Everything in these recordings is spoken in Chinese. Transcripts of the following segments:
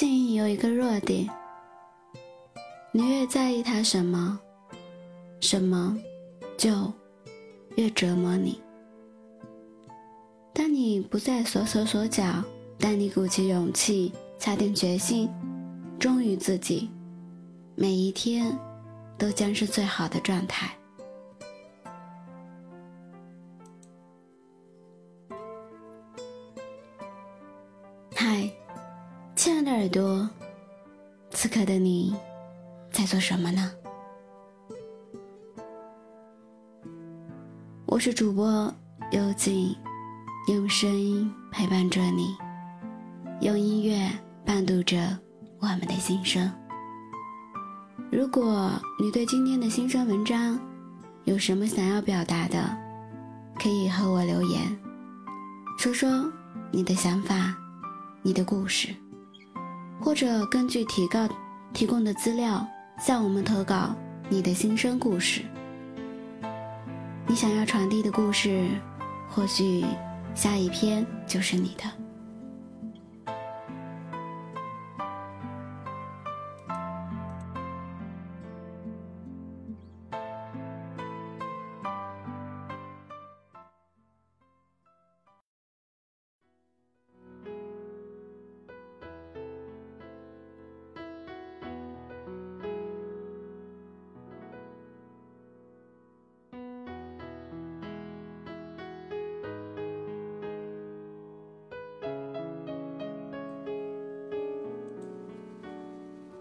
性有一个弱点，你越在意它什么，什么就越折磨你。当你不再缩手缩脚，当你鼓起勇气，下定决心，忠于自己，每一天都将是最好的状态。朵，此刻的你在做什么呢？我是主播幽静，用声音陪伴着你，用音乐伴读着我们的心声。如果你对今天的新生文章有什么想要表达的，可以和我留言，说说你的想法，你的故事。或者根据提告提供的资料向我们投稿你的心声故事，你想要传递的故事，或许下一篇就是你的。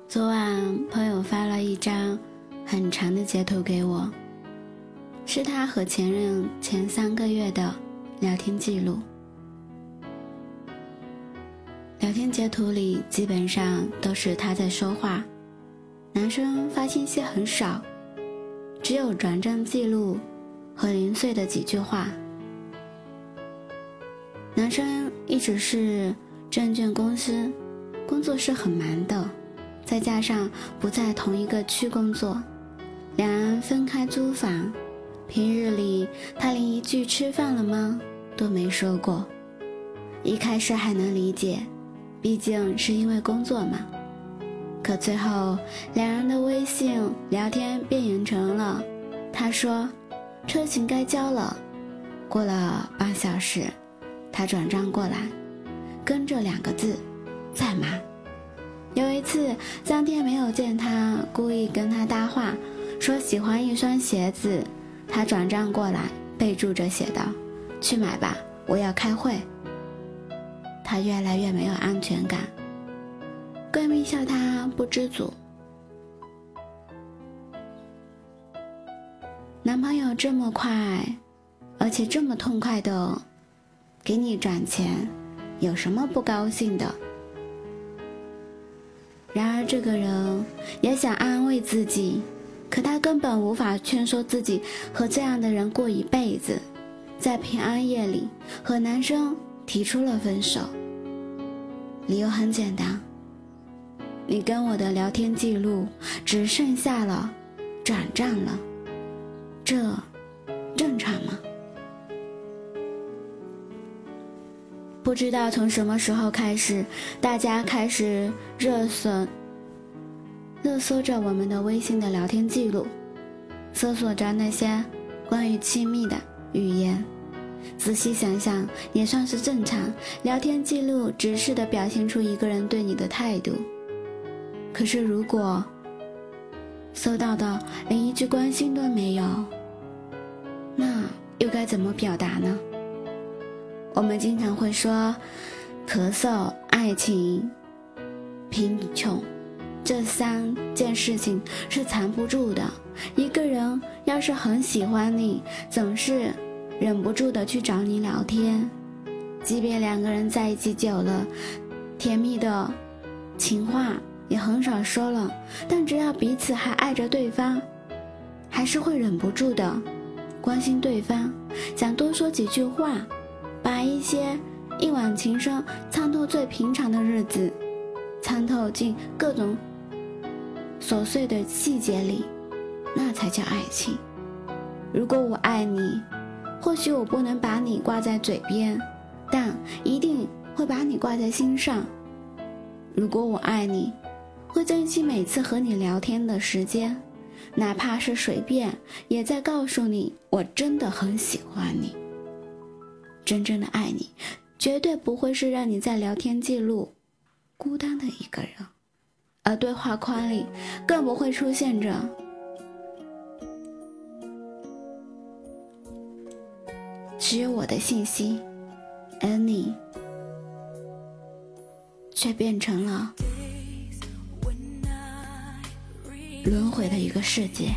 昨晚朋友发了一张很长的截图给我，是他和前任前三个月的聊天记录。聊天截图里基本上都是他在说话，男生发信息很少，只有转账记录和零碎的几句话。男生一直是证券公司，工作是很忙的。再加上不在同一个区工作，两人分开租房。平日里他连一句“吃饭了吗”都没说过。一开始还能理解，毕竟是因为工作嘛。可最后两人的微信聊天变形成了：“他说车钱该交了。”过了半小时，他转账过来，跟着两个字：“在吗？”有一次，当天没有见他，故意跟他搭话，说喜欢一双鞋子，他转账过来，备注着写道：“去买吧，我要开会。”他越来越没有安全感，闺蜜笑他不知足。男朋友这么快，而且这么痛快的给你转钱，有什么不高兴的？然而，这个人也想安慰自己，可他根本无法劝说自己和这样的人过一辈子。在平安夜里，和男生提出了分手，理由很简单：你跟我的聊天记录只剩下了转账了，这正常吗？不知道从什么时候开始，大家开始热搜、热搜着我们的微信的聊天记录，搜索着那些关于亲密的语言。仔细想想，也算是正常。聊天记录直视的表现出一个人对你的态度。可是，如果搜到的连一句关心都没有，那又该怎么表达呢？我们经常会说，咳嗽、爱情、贫穷，这三件事情是藏不住的。一个人要是很喜欢你，总是忍不住的去找你聊天，即便两个人在一起久了，甜蜜的情话也很少说了，但只要彼此还爱着对方，还是会忍不住的关心对方，想多说几句话。把一些一往情深参透最平常的日子，参透进各种琐碎的细节里，那才叫爱情。如果我爱你，或许我不能把你挂在嘴边，但一定会把你挂在心上。如果我爱你，会珍惜每次和你聊天的时间，哪怕是随便，也在告诉你我真的很喜欢你。真正的爱你，绝对不会是让你在聊天记录孤单的一个人，而对话框里更不会出现着只有我的信息，而你却变成了。轮回的一个世界。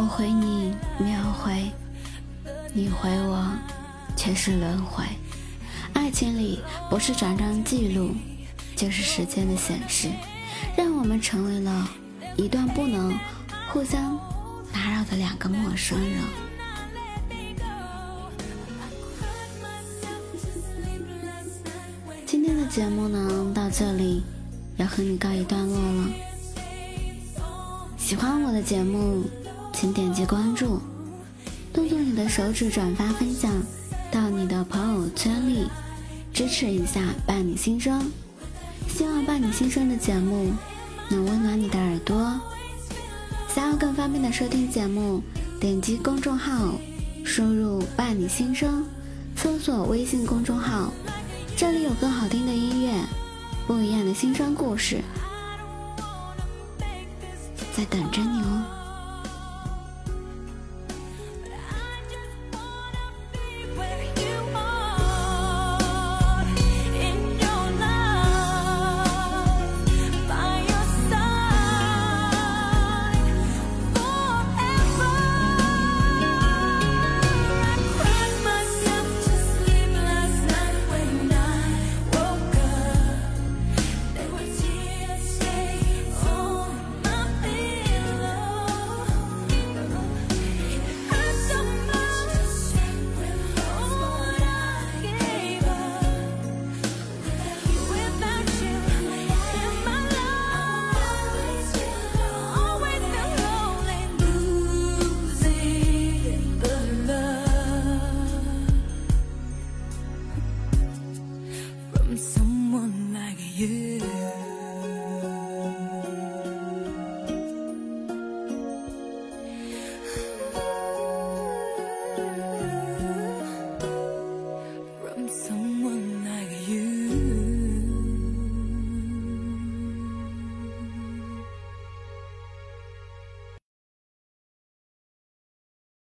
我回你秒回，你回我却是轮回。爱情里不是转账记录，就是时间的显示，让我们成为了一段不能互相打扰的两个陌生人。今天的节目呢，到这里要和你告一段落了。喜欢我的节目。请点击关注，动动你的手指转发分享到你的朋友圈里，支持一下伴你新生。希望伴你新生的节目能温暖你的耳朵。想要更方便的收听节目，点击公众号，输入“伴你新生”，搜索微信公众号，这里有更好听的音乐，不一样的新生故事，在等着你哦。